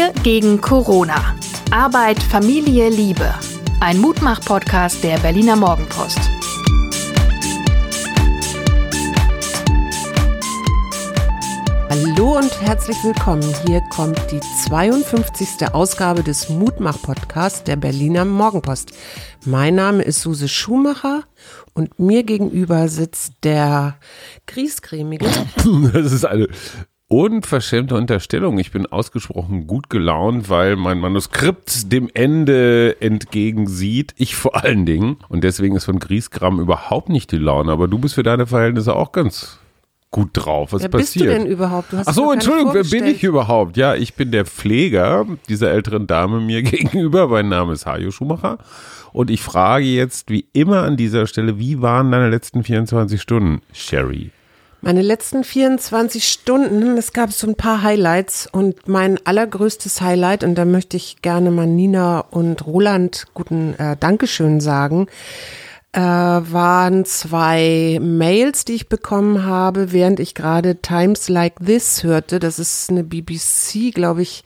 Wir gegen Corona. Arbeit, Familie, Liebe. Ein Mutmach-Podcast der Berliner Morgenpost. Hallo und herzlich willkommen. Hier kommt die 52. Ausgabe des Mutmach-Podcasts der Berliner Morgenpost. Mein Name ist Suse Schumacher und mir gegenüber sitzt der Griesgrämige. Das ist eine unverschämte Unterstellung. Ich bin ausgesprochen gut gelaunt, weil mein Manuskript dem Ende entgegensieht. Ich vor allen Dingen. Und deswegen ist von Griesgram überhaupt nicht die Laune. Aber du bist für deine Verhältnisse auch ganz gut drauf. Was Wer passiert? bist du denn überhaupt? Du hast Ach so, Entschuldigung, wer bin ich überhaupt? Ja, ich bin der Pfleger dieser älteren Dame mir gegenüber. Mein Name ist Hajo Schumacher. Und ich frage jetzt, wie immer an dieser Stelle, wie waren deine letzten 24 Stunden, Sherry? Meine letzten 24 Stunden, es gab so ein paar Highlights und mein allergrößtes Highlight, und da möchte ich gerne mal Nina und Roland guten äh, Dankeschön sagen, äh, waren zwei Mails, die ich bekommen habe, während ich gerade Times Like This hörte. Das ist eine BBC, glaube ich,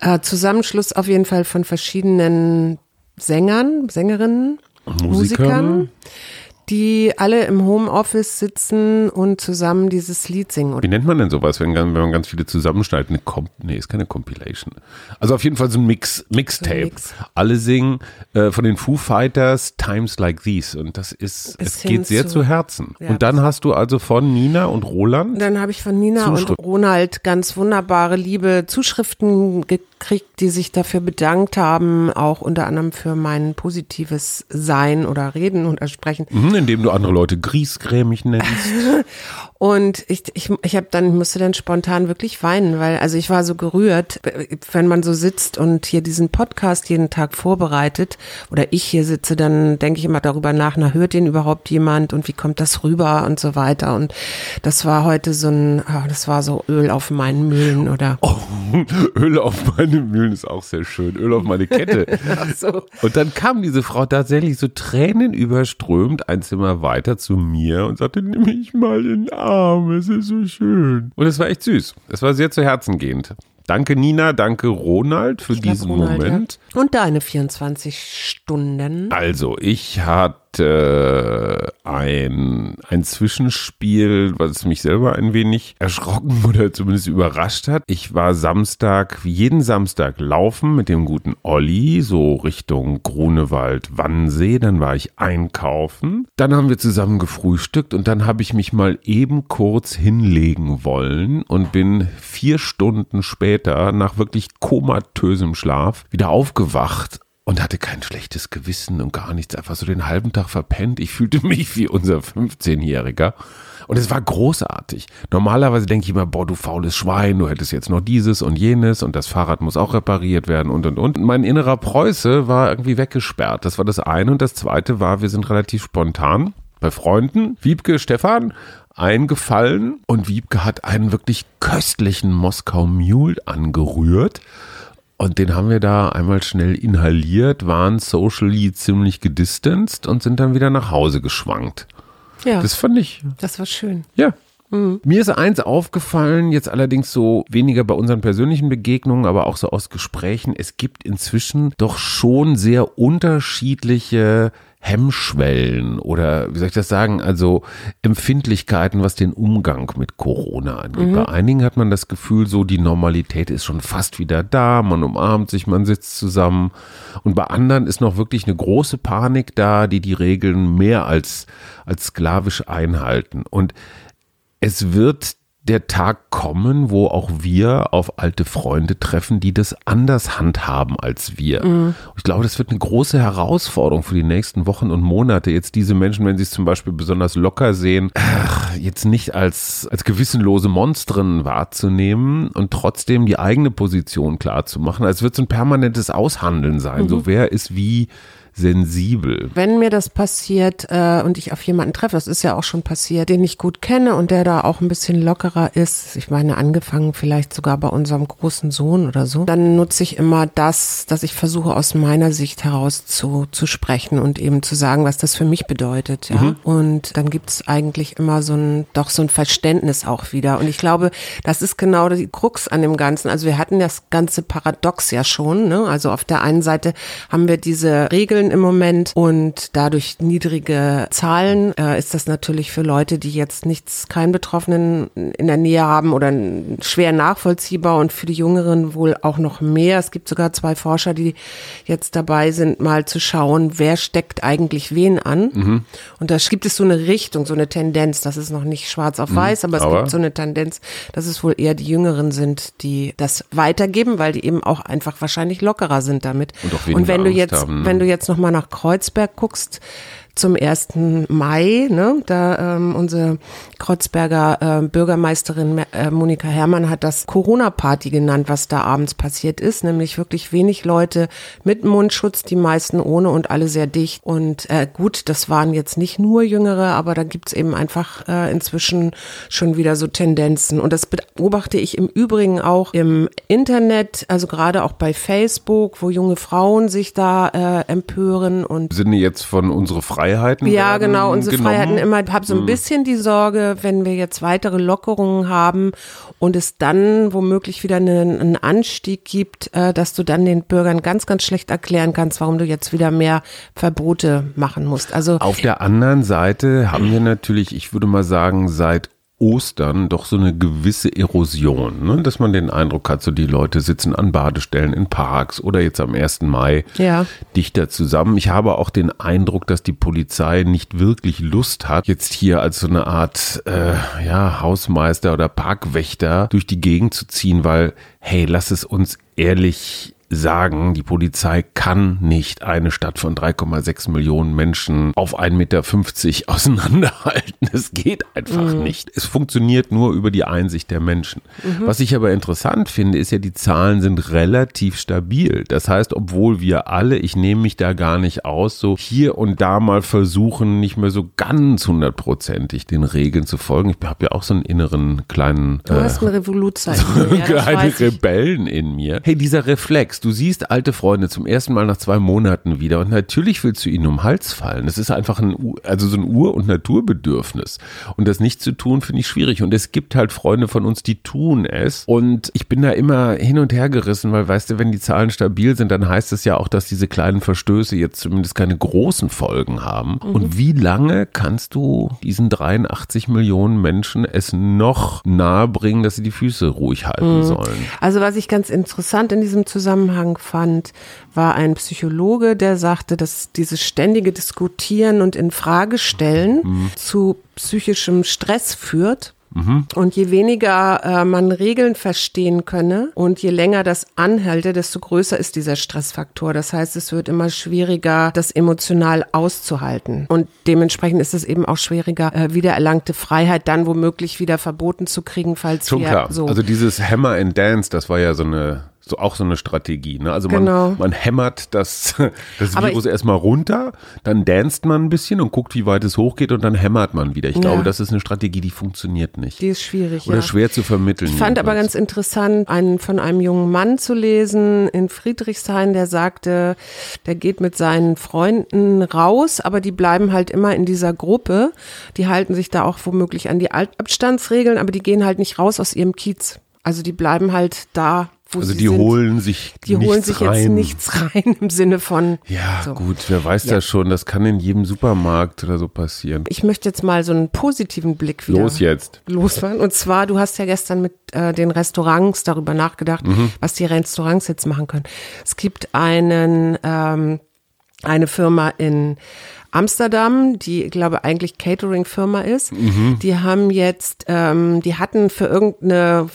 äh, Zusammenschluss auf jeden Fall von verschiedenen Sängern, Sängerinnen, Musikern. Musikern, die alle im Homeoffice sitzen und zusammen dieses Lied singen. Wie nennt man denn sowas, wenn, wenn man ganz viele zusammenschneidet? Eine Comp nee, ist keine Compilation. Also auf jeden Fall so ein Mix, Mixtape. Mix. Alle singen äh, von den Foo Fighters Times Like These. Und das ist, Bis es geht sehr zu- zu, Herzen. Ja. und dann hast du also von Nina und Roland. Dann habe ich von Nina und. Ronald ganz wunderbare, liebe Zuschriften gekriegt, die sich dafür bedankt haben, auch unter anderem für mein positives Sein oder Reden oder Sprechen. Mhm, indem du andere Leute griesgrämig nennst. Und ich, ich, ich habe dann, musste dann spontan wirklich weinen, weil, also ich war so gerührt, wenn man so sitzt und hier diesen Podcast jeden Tag vorbereitet oder ich hier sitze, dann denke ich immer darüber nach, na, hört den überhaupt jemand und wie kommt das rüber und so weiter. Und das war heute so ein, ah, das war so Öl auf meinen Mühlen oder. Oh, Öl auf meine Mühlen ist auch sehr schön. Öl auf meine Kette. so. Und dann kam diese Frau tatsächlich so tränenüberströmt ein Zimmer weiter zu mir und sagte, nimm mich mal in den Arm, es ist so schön. Und es war echt süß. Es war sehr zu Herzen gehend. Danke Nina, danke Ronald für Ich glaub, diesen Ronald, ja. Moment. Und deine 24 Stunden. Also, ich hatte ein, ein Zwischenspiel, was mich selber ein wenig erschrocken oder zumindest überrascht hat. Ich war Samstag, jeden Samstag laufen mit dem guten Olli, so Richtung Grunewald, Wannsee. Dann war ich einkaufen. Dann haben wir zusammen gefrühstückt und dann habe ich mich mal eben kurz hinlegen wollen und bin vier Stunden später nach wirklich komatösem Schlaf wieder aufgewacht und hatte kein schlechtes Gewissen und gar nichts, einfach so den halben Tag verpennt. Ich fühlte mich wie unser 15-Jähriger. Und es war großartig. Normalerweise denke ich immer, boah, du faules Schwein, du hättest jetzt noch dieses und jenes und das Fahrrad muss auch repariert werden und und und. Mein innerer Preuße war irgendwie weggesperrt. Das war das eine. Und das zweite war, wir sind relativ spontan bei Freunden. Wiebke, Stefan, eingefallen und Wiebke hat einen wirklich köstlichen Moskau Mule angerührt. Und den haben wir da einmal schnell inhaliert, waren socially ziemlich gedistanced und sind dann wieder nach Hause geschwankt. Ja, Das das, fand ich, war schön. ja. Mir ist eins aufgefallen, jetzt allerdings so weniger bei unseren persönlichen Begegnungen, aber auch so aus Gesprächen. Es gibt inzwischen doch schon sehr unterschiedliche Hemmschwellen oder wie soll ich das sagen, also Empfindlichkeiten, was den Umgang mit Corona angeht. Bei einigen hat man das Gefühl, so die Normalität ist schon fast wieder da, man umarmt sich, man sitzt zusammen. Und bei anderen ist noch wirklich eine große Panik da, die die Regeln mehr als, als sklavisch einhalten. Und es wird der Tag kommen, wo auch wir auf alte Freunde treffen, die das anders handhaben als wir. Und Ich glaube, das wird eine große Herausforderung für die nächsten Wochen und Monate. Jetzt diese Menschen, wenn sie es zum Beispiel besonders locker sehen, jetzt nicht als, als gewissenlose Monstren wahrzunehmen und trotzdem die eigene Position klar zu machen. Also es wird so ein permanentes Aushandeln sein. So wer ist wie sensibel. Wenn mir das passiert äh, und ich auf jemanden treffe, das ist ja auch schon passiert, den ich gut kenne und der da auch ein bisschen lockerer ist, ich meine angefangen vielleicht sogar bei unserem großen Sohn oder so, dann nutze ich immer das, dass ich versuche aus meiner Sicht heraus zu, zu sprechen und eben zu sagen, was das für mich bedeutet. Ja? Mhm. Und dann gibt es eigentlich immer so ein, doch so ein Verständnis auch wieder. Und ich glaube, das ist genau die Krux an dem Ganzen. Also wir hatten das ganze Paradox ja schon. Ne? Also auf der einen Seite haben wir diese Regeln im Moment und dadurch niedrige Zahlen äh, ist das natürlich für Leute, die jetzt nichts, keinen Betroffenen in der Nähe haben oder schwer nachvollziehbar und für die Jüngeren wohl auch noch mehr. Es gibt sogar zwei Forscher, die jetzt dabei sind, mal zu schauen, wer steckt eigentlich wen an. Mhm. Und da gibt es so eine Richtung, so eine Tendenz. Das ist noch nicht schwarz auf mhm. weiß, aber es aber gibt so eine Tendenz, dass es wohl eher die Jüngeren sind, die das weitergeben, weil die eben auch einfach wahrscheinlich lockerer sind damit. Und, und wenn du jetzt, haben, ne? wenn du jetzt noch mal nach Kreuzberg guckst, zum 1. Mai, ne, da ähm, unsere Kreuzberger äh, Bürgermeisterin äh, Monika Herrmann hat das Corona-Party genannt, was da abends passiert ist, nämlich wirklich wenig Leute mit Mundschutz, die meisten ohne und alle sehr dicht. Und äh, gut, das waren jetzt nicht nur Jüngere, aber da gibt's eben einfach äh, inzwischen schon wieder so Tendenzen. Und das beobachte ich im Übrigen auch im Internet, also gerade auch bei Facebook, wo junge Frauen sich da äh, empören und sind jetzt von unsere Freiheit Freiheiten Ja, genau, unsere genommen. Freiheiten immer. Ich habe so ein hm. bisschen die Sorge, wenn wir jetzt weitere Lockerungen haben und es dann womöglich wieder einen, einen Anstieg gibt, äh, dass du dann den Bürgern ganz, ganz schlecht erklären kannst, warum du jetzt wieder mehr Verbote machen musst. Also auf der anderen Seite haben wir natürlich, ich würde mal sagen, seit Ostern doch so eine gewisse Erosion, ne? dass man den Eindruck hat, so die Leute sitzen an Badestellen in Parks oder jetzt am 1. Mai ja. dichter zusammen. Ich habe auch den Eindruck, dass die Polizei nicht wirklich Lust hat, jetzt hier als so eine Art äh, ja, Hausmeister oder Parkwächter durch die Gegend zu ziehen, weil, hey, lass es uns ehrlich sagen, die Polizei kann nicht eine Stadt von 3,6 Millionen Menschen auf 1,50 Meter auseinanderhalten. Es geht einfach mhm. nicht. Es funktioniert nur über die Einsicht der Menschen. Mhm. Was ich aber interessant finde, ist ja, die Zahlen sind relativ stabil. Das heißt, obwohl wir alle, ich nehme mich da gar nicht aus, so hier und da mal versuchen, nicht mehr so ganz hundertprozentig den Regeln zu folgen. Ich habe ja auch so einen inneren kleinen. Du äh, hast eine Revolution. So ja, kleine Rebellen in mir. Hey, dieser Reflex, merkst, du siehst alte Freunde zum ersten Mal nach zwei Monaten wieder und natürlich willst du ihnen um den Hals fallen. Das ist einfach ein, also so ein Ur- und Naturbedürfnis. Und das nicht zu tun, finde ich schwierig. Und es gibt halt Freunde von uns, die tun es. Und ich bin da immer hin und her gerissen, weil weißt du, wenn die Zahlen stabil sind, dann heißt es ja auch, dass diese kleinen Verstöße jetzt zumindest keine großen Folgen haben. Mhm. Und wie lange kannst du diesen 83 Millionen Menschen es noch nahebringen, dass sie die Füße ruhig halten mhm. sollen? Also was ich ganz interessant in diesem Zusammenhang Zusammenhang fand, war ein Psychologe, der sagte, dass dieses ständige Diskutieren und Infragestellen mhm. zu psychischem Stress führt. Mhm. Und je weniger äh, man Regeln verstehen könne und je länger das anhalte, desto größer ist dieser Stressfaktor. Das heißt, es wird immer schwieriger, das emotional auszuhalten. Und dementsprechend ist es eben auch schwieriger, äh, wiedererlangte Freiheit dann womöglich wieder verboten zu kriegen, falls Schon wir klar. so. Also dieses Hammer and Dance, das war ja so eine so auch so eine Strategie. Ne? Also man, genau. man hämmert das, das Virus ich, erstmal runter, dann danst man ein bisschen und guckt, wie weit es hochgeht und dann hämmert man wieder. Ich ja. glaube, das ist eine Strategie, die funktioniert nicht. Die ist schwierig. Oder ja. schwer zu vermitteln. Ich fand aber ganz interessant, einen von einem jungen Mann zu lesen in Friedrichshain, der sagte, der geht mit seinen Freunden raus, aber die bleiben halt immer in dieser Gruppe. Die halten sich da auch womöglich an die Abstandsregeln, aber die gehen halt nicht raus aus ihrem Kiez. Also die bleiben halt da also die sind. holen sich die holen sich rein. jetzt nichts rein im Sinne von ja so. gut wer weiß ja. das schon das kann in jedem Supermarkt oder so passieren ich möchte jetzt mal so einen positiven Blick wieder los jetzt losfahren und zwar du hast ja gestern mit äh, den Restaurants darüber nachgedacht mhm. was die Restaurants jetzt machen können es gibt einen ähm, eine Firma in Amsterdam, die, ich glaube, eigentlich Catering-Firma ist. Mhm. Die haben jetzt, ähm, die hatten für irgendeine,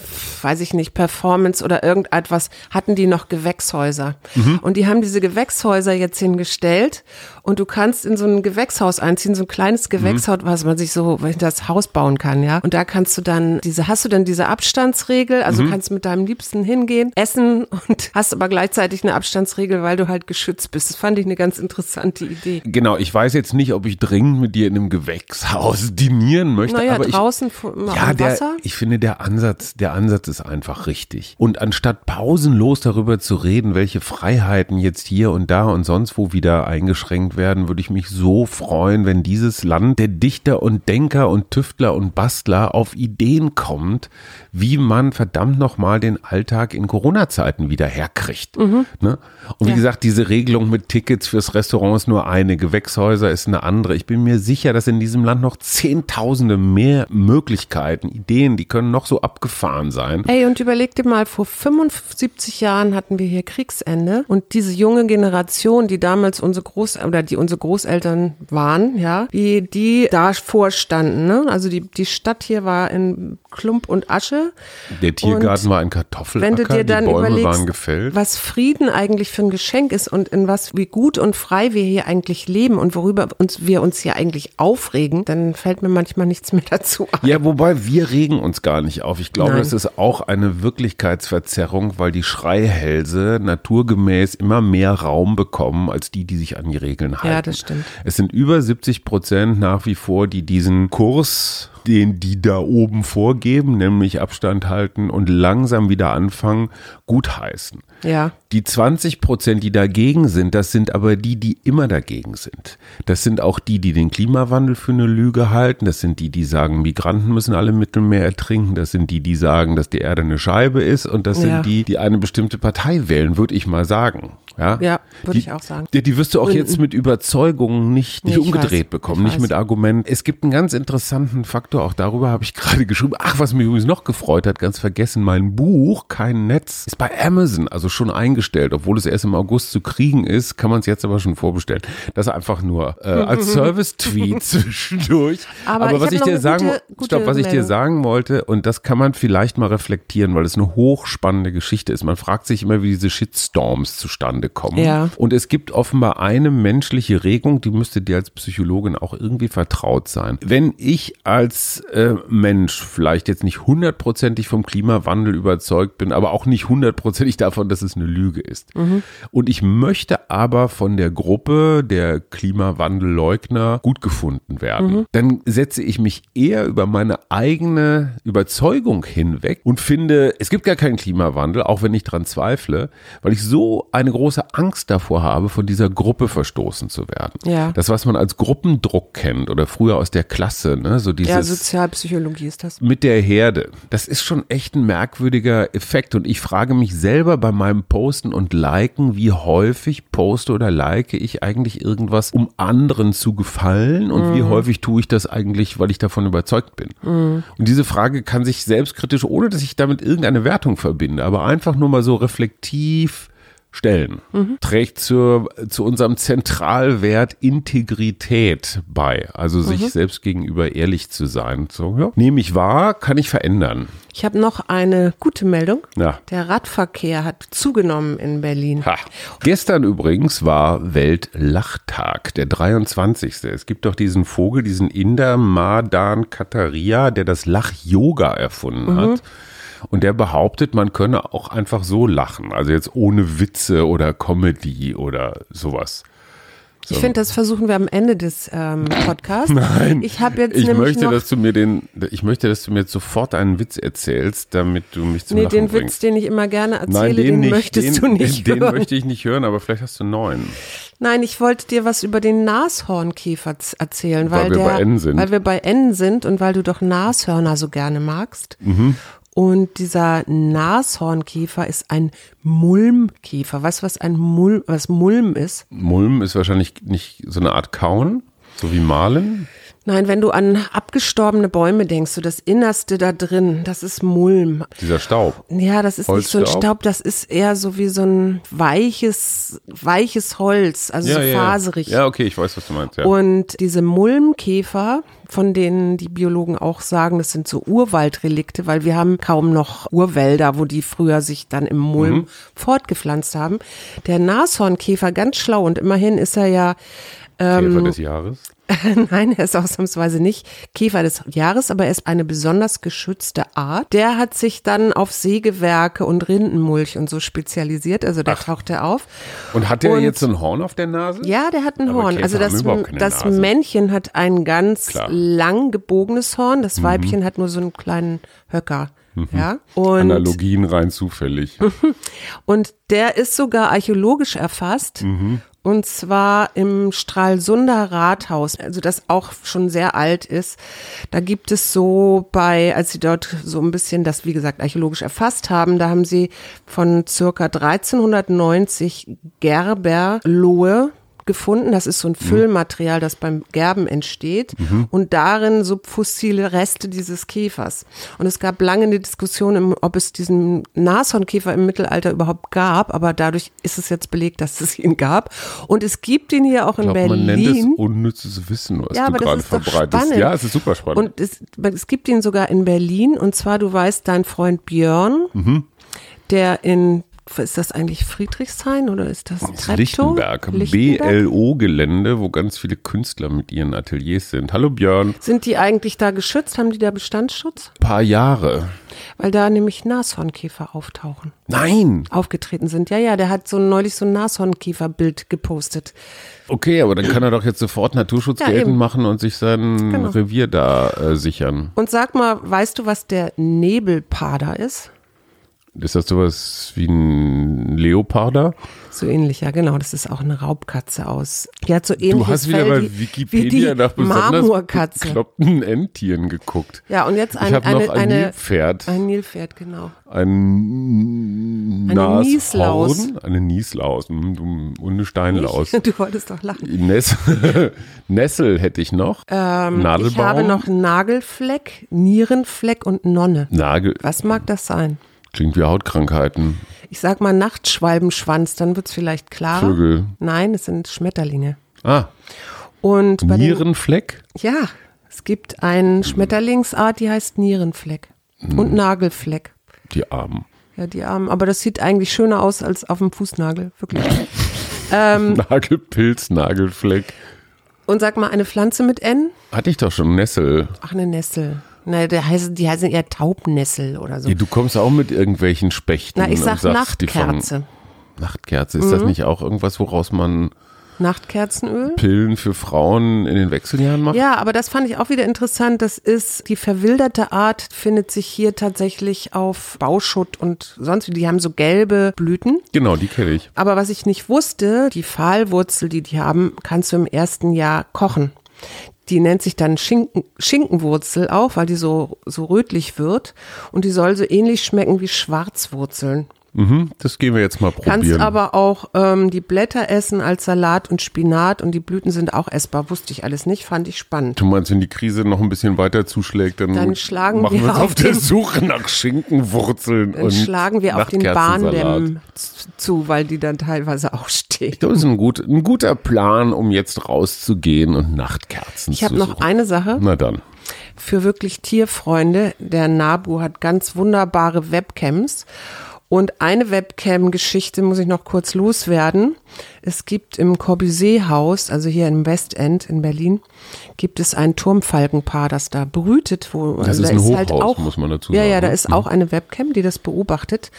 weiß ich nicht, Performance oder irgendetwas, hatten die noch Gewächshäuser. Mhm. Und die haben diese Gewächshäuser jetzt hingestellt und du kannst in so ein Gewächshaus einziehen, so ein kleines Mhm. Gewächshaus, was man sich so das Haus bauen kann, ja. Und da kannst du dann diese, hast du dann diese Abstandsregel, also Mhm. kannst mit deinem Liebsten hingehen, essen und hast aber gleichzeitig eine Abstandsregel, weil du halt geschützt bist. Das fand ich eine ganz interessante Idee. Genau, ich weiß jetzt nicht, ob ich dringend mit dir in einem Gewächshaus dinieren möchte, Naja, aber ich, draußen vor- am ja, der, Wasser. ich finde der Ansatz, der Ansatz ist einfach richtig. Und anstatt pausenlos darüber zu reden, welche Freiheiten jetzt hier und da und sonst wo wieder eingeschränkt werden, würde ich mich so freuen, wenn dieses Land der Dichter und Denker und Tüftler und Bastler auf Ideen kommt, wie man verdammt nochmal den Alltag in Corona-Zeiten wieder herkriegt. Ne? Und wie. Ja. gesagt, diese Regelung mit Tickets fürs Restaurant ist nur eine, Gewächshäuser ist eine andere. Ich bin mir sicher, dass in diesem Land noch Zehntausende mehr Möglichkeiten, Ideen, die können noch so abgefahren sein. Ey, und überleg dir mal, vor 75 Jahren hatten wir hier Kriegsende und diese junge Generation, die damals unsere Groß oder die unsere Großeltern waren, ja, wie die da vorstanden, ne? Also die, die Stadt hier war in Klump und Asche. Der Tiergarten Und war ein Kartoffelacker, Wenn du dir dann die Bäume überlegst, waren gefällt. was Frieden eigentlich für ein Geschenk ist und in was, wie gut und frei wir hier eigentlich leben und worüber uns, wir uns hier eigentlich aufregen, dann fällt mir manchmal nichts mehr dazu ein. Ja, wobei wir regen uns gar nicht auf. Ich glaube, Nein. das ist auch eine Wirklichkeitsverzerrung, weil die Schreihälse naturgemäß immer mehr Raum bekommen als die, die sich an die Regeln halten. das stimmt. Es sind über 70 Prozent nach wie vor, die diesen Kurs den die da oben vorgeben, nämlich Abstand halten und langsam wieder anfangen, gutheißen. Ja. Die 20 Prozent, die dagegen sind, das sind aber die, die immer dagegen sind. Das sind auch die, die den Klimawandel für eine Lüge halten. Das sind die, die sagen, Migranten müssen alle im Mittelmeer ertrinken. Das sind die, die sagen, dass die Erde eine Scheibe ist. Und das Ja. sind die, die eine bestimmte Partei wählen, würde ich mal sagen. Ja, Ja, würde ich auch sagen. Die, die wirst du auch jetzt mit Überzeugung nicht, nicht Nee, umgedreht weiß, bekommen, ich nicht weiß. mit Argumenten. Es gibt einen ganz interessanten Faktor, auch darüber habe ich gerade geschrieben. Ach, was mich übrigens noch gefreut hat, ganz vergessen, mein Buch, kein Netz, ist bei Amazon, also schon eingestellt. Obwohl es erst im August zu kriegen ist, kann man es jetzt aber schon vorbestellen. Das einfach nur äh, als Service-Tweet zwischendurch. Aber Aber, ich was ich dir sagen, gute- gute stopp, was ich dir sagen wollte, und das kann man vielleicht mal reflektieren, weil es eine hochspannende Geschichte ist. Man fragt sich immer, wie diese Shitstorms zustande kommen. Ja. Und es gibt offenbar eine menschliche Regung, die müsste dir als Psychologin auch irgendwie vertraut sein. Wenn ich als äh, Mensch vielleicht jetzt nicht hundertprozentig vom Klimawandel überzeugt bin, aber auch nicht hundertprozentig davon, dass es eine Lüge ist. Und ich möchte aber von der Gruppe der Klimawandelleugner gut gefunden werden, dann setze ich mich eher über meine eigene Überzeugung hinweg und finde, es gibt gar keinen Klimawandel, auch wenn ich dran zweifle, weil ich so eine große Angst davor habe, von dieser Gruppe verstoßen zu werden. Ja. Das, was man als Gruppendruck kennt oder früher aus der Klasse, ne, so dieses Ja, Sozialpsychologie ist das. mit der Herde. Das ist schon echt ein merkwürdiger Effekt. Und ich frage mich selber bei meinem Posten und Liken, wie häufig poste oder like ich eigentlich irgendwas, um anderen zu gefallen und wie häufig tue ich das eigentlich, weil ich davon überzeugt bin. Und diese Frage kann sich selbstkritisch, ohne dass ich damit irgendeine Wertung verbinde, aber einfach nur mal so reflektiv stellen. Trägt zur, zu unserem Zentralwert Integrität bei. Also sich selbst gegenüber ehrlich zu sein. So, ja, nehme ich wahr, kann ich verändern. Ich habe noch eine gute Meldung. Ja. Der Radverkehr hat zugenommen in Berlin. Ha. Gestern übrigens war Weltlachtag, der 23. Es gibt doch diesen Vogel, diesen Inder Madan Kataria, der das Lach-Yoga erfunden hat. Und der behauptet, man könne auch einfach so lachen. Also jetzt ohne Witze oder Comedy oder sowas. Ich finde, das versuchen wir am Ende des ähm, Podcasts. Nein. Ich habe jetzt ich nämlich möchte, dass du mir den, ich möchte, dass du mir jetzt sofort einen Witz erzählst, damit du mich zum nee, Lachen den bringst. Witz, den ich immer gerne erzähle, Nein, den, den, nicht. möchtest den, du nicht Den, den hören. möchte ich nicht hören, aber vielleicht hast du einen neuen. Nein, ich wollte dir was über den Nashornkäfer erzählen, Weil weil, wir der, bei N sind. weil wir bei N sind und weil du doch Nashörner so gerne magst. Mhm. Und dieser Nashornkäfer ist ein Mulmkäfer. Weißt du, was ein Mulm, was Mulm ist? Mulm ist wahrscheinlich nicht so eine Art Kauen, so wie Malen. Nein, wenn du an abgestorbene Bäume denkst, so das Innerste da drin, das ist Mulm. Dieser Staub. Ja, das ist nicht so ein Holzstaub? Staub, das ist eher so wie so ein weiches, weiches Holz, also so faserig. Ja. ja, okay, ich weiß, was du meinst. Ja. Und diese Mulmkäfer, von denen die Biologen auch sagen, das sind so Urwaldrelikte, weil wir haben kaum noch Urwälder, wo die früher sich dann im Mulm Mhm. fortgepflanzt haben. Der Nashornkäfer, ganz schlau und immerhin ist er ja ähm, Käfer des Jahres. Nein, er ist ausnahmsweise nicht Käfer des Jahres, aber er ist eine besonders geschützte Art. Der hat sich dann auf Sägewerke und Rindenmulch und so spezialisiert, also da taucht er auf. Und hat der Und- jetzt ein Horn auf der Nase? Ja, der hat ein Aber Horn. Käfer Also das, das Nase. Männchen hat ein ganz Klar. Mhm. lang gebogenes Horn, das Weibchen hat nur so einen kleinen Höcker. Ja, und, Analogien rein zufällig. und der ist sogar archäologisch erfasst. Und zwar im Stralsunder Rathaus, also das auch schon sehr alt ist. Da gibt es so bei, als sie dort so ein bisschen das, wie gesagt, archäologisch erfasst haben, da haben sie von circa 1390 Gerberlohe gefunden. Das ist so ein Füllmaterial, das beim Gerben entsteht und darin subfossile Reste dieses Käfers. Und es gab lange eine Diskussion, ob es diesen Nashornkäfer im Mittelalter überhaupt gab, aber dadurch ist es jetzt belegt, dass es ihn gab. Und es gibt ihn hier auch in Ich glaube, man nennt es Berlin. unnützes Wissen, was Ja, du gerade verbreitest. Ja, es ist super spannend. Und es, es gibt ihn sogar in Berlin. Und zwar, du weißt, dein Freund Björn, Mhm. der in, ist das eigentlich Friedrichshain oder ist das Treptow? Lichtenberg, BLO-Gelände, wo ganz viele Künstler mit ihren Ateliers sind. Hallo Björn, Sind die eigentlich da geschützt? Haben die da Bestandsschutz? paar Jahre. Weil da nämlich Nashornkäfer auftauchen. Nein, Aufgetreten sind. Ja, ja, der hat so neulich so ein Nashornkäferbild gepostet. okay, aber dann kann er doch jetzt sofort Naturschutz Ja, geltend eben. machen und sich sein Genau. Revier da äh, sichern. Und sag mal, weißt du, was der Nebelpader ist? Ist das sowas wie ein Leoparder? So ähnlich, ja, genau. Das ist auch eine Raubkatze aus. Hat so ähnliches Du hast wieder Fell bei Wikipedia nach besonders Marmorkatze. bekloppten Endtieren geguckt. Ja, und jetzt Ich ein, habe eine, noch ein eine, Nilpferd, ein Nilpferd, genau. ein Eine Nieslaus. eine Nieslaus hm, und eine Steinlaus. Du wolltest doch lachen. Ness Nessel hätte ich noch. Nadelbaum. Ähm, Ich habe noch Nagelfleck, Nierenfleck und Nonne. Nagel. Was mag das sein? Klingt wie Hautkrankheiten. Ich sag mal Nachtschwalbenschwanz, dann wird's vielleicht klarer. Vögel. Nein, es sind Schmetterlinge. Ah, Und bei den, Nierenfleck? ja, es gibt eine Schmetterlingsart, die heißt Nierenfleck Hm. und Nagelfleck. Die Armen. Ja, die Armen. Aber das sieht eigentlich schöner aus als auf dem Fußnagel, wirklich. Ähm. Nagelpilz, Nagelfleck. Und sag mal, eine Pflanze mit N? Hatte ich doch schon, Nessel. Ach, eine Nessel. Na, der heißt, die heißen eher Taubnessel oder so. Ja, du kommst auch mit irgendwelchen Spechten. Na, ich sag sagst, Nachtkerze. Mhm. Nachtkerze. Ist das nicht auch irgendwas, woraus man Nachtkerzenöl? Pillen für Frauen in den Wechseljahren macht? Ja, aber das fand ich auch wieder interessant. Das ist, die verwilderte Art findet sich hier tatsächlich auf Bauschutt und sonst wie. Die haben so gelbe Blüten. Genau, die kenne ich. Aber was ich nicht wusste, die Pfahlwurzel, die die haben, kannst du im ersten Jahr kochen. Die nennt sich dann Schinken, Schinkenwurzel auch, weil die so, so rötlich wird. Und die soll so ähnlich schmecken wie Schwarzwurzeln. Mhm, das gehen wir jetzt mal probieren. Kannst aber auch ähm, die Blätter essen als Salat und Spinat und die Blüten sind auch essbar. Wusste ich alles nicht, fand ich spannend. Du meinst, wenn die Krise noch ein bisschen weiter zuschlägt, dann, Dann schlagen machen wir uns auf auf der Suche nach Schinkenwurzeln Dann und schlagen wir auf den. Bahndämmen zu, weil die dann teilweise auch stehen. Das ist ein, gut, ein guter Plan, um jetzt rauszugehen und Nachtkerzen Ich zu habe noch eine Sache Na dann. für wirklich Tierfreunde. Der Nabu hat ganz wunderbare Webcams. Und eine Webcam-Geschichte muss ich noch kurz loswerden. Es gibt im Corbusier-Haus, also hier im Westend in Berlin, gibt es ein Turmfalkenpaar, das da brütet. Wo, Das also ist da ein halt Hochhaus, auch, muss man dazu Ja, sagen, ja, da ne? ist auch eine Webcam, die das beobachtet.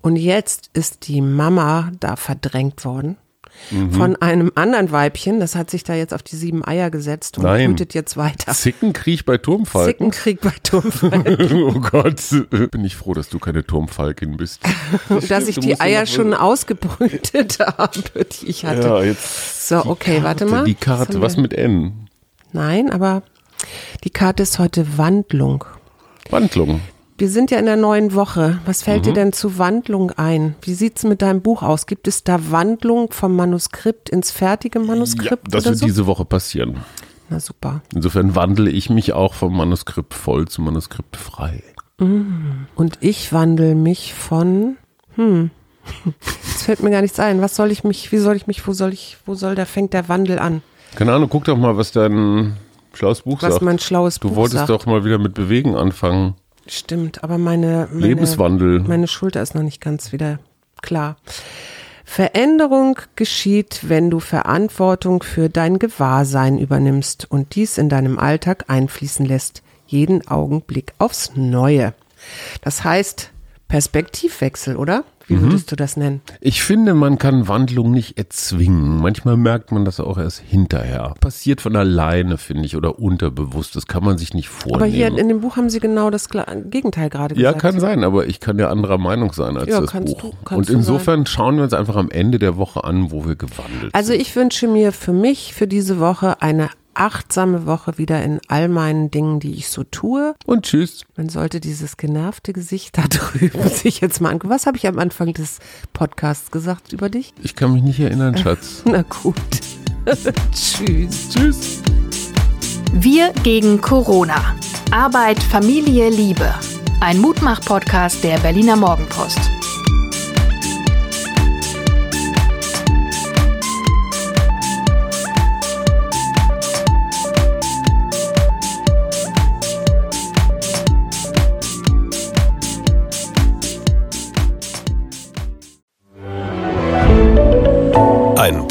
Und jetzt ist die Mama da verdrängt worden. Mhm. Von einem anderen Weibchen, das hat sich da jetzt auf die sieben Eier gesetzt und Nein. brütet jetzt weiter. Zickenkrieg bei Turmfalken. Zickenkrieg bei Turmfalken. Oh Gott, bin ich froh, dass du keine Turmfalkin bist. dass ich du die Eier schon ausgebrütet habe, die ich hatte. Ja, jetzt. So, okay, warte mal. Die Karte, was wir? mit N? Nein, aber die Karte ist heute Wandlung. Wandlung. Wir sind ja in der neuen Woche. Was fällt Mhm. dir denn zu Wandlung ein? Wie sieht's mit deinem Buch aus? Gibt es da Wandlung vom Manuskript ins fertige Ja, Manuskript das oder wird so? diese Woche passieren. Na super. Insofern wandle ich mich auch vom Manuskript voll zum Manuskript frei. Und ich wandle mich von, hm, jetzt fällt mir gar nichts ein. Was soll ich mich, wie soll ich mich, wo soll ich, wo soll, da fängt der Wandel an? Keine Ahnung, guck doch mal, was dein schlaues Buch Was sagt. mein schlaues du Buch wolltest sagt. doch mal wieder mit Bewegen anfangen. Stimmt, aber meine, meine Lebenswandel. Meine Schulter ist noch nicht ganz wieder klar. Veränderung geschieht, wenn du Verantwortung für dein Gewahrsein übernimmst und dies in deinem Alltag einfließen lässt, jeden Augenblick aufs Neue. Das heißt Perspektivwechsel, oder? Wie Mhm. würdest du das nennen? Ich finde, man kann Wandlung nicht erzwingen. Manchmal merkt man das auch erst hinterher. Passiert von alleine, finde ich, oder unterbewusst. Das kann man sich nicht vornehmen. Aber hier in dem Buch haben sie genau das Gegenteil gerade ja, gesagt. kann sein, aber ich kann ja anderer Meinung sein als Ja, das kannst Buch. du- Und insofern schauen wir uns einfach am Ende der Woche an, wo wir gewandelt Also sind. ich wünsche mir für mich, für diese Woche, eine achtsame Woche wieder in all meinen Dingen, die ich so tue. Und tschüss. Man sollte dieses genervte Gesicht da drüben sich jetzt mal angucken. Was habe ich am Anfang des Podcasts gesagt über dich? Ich kann mich nicht erinnern, Schatz. Na gut. Tschüss. tschüss. Wir gegen Corona. Arbeit, Familie, Liebe. Ein Mutmach-Podcast der Berliner Morgenpost.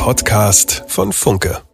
Podcast von Funke.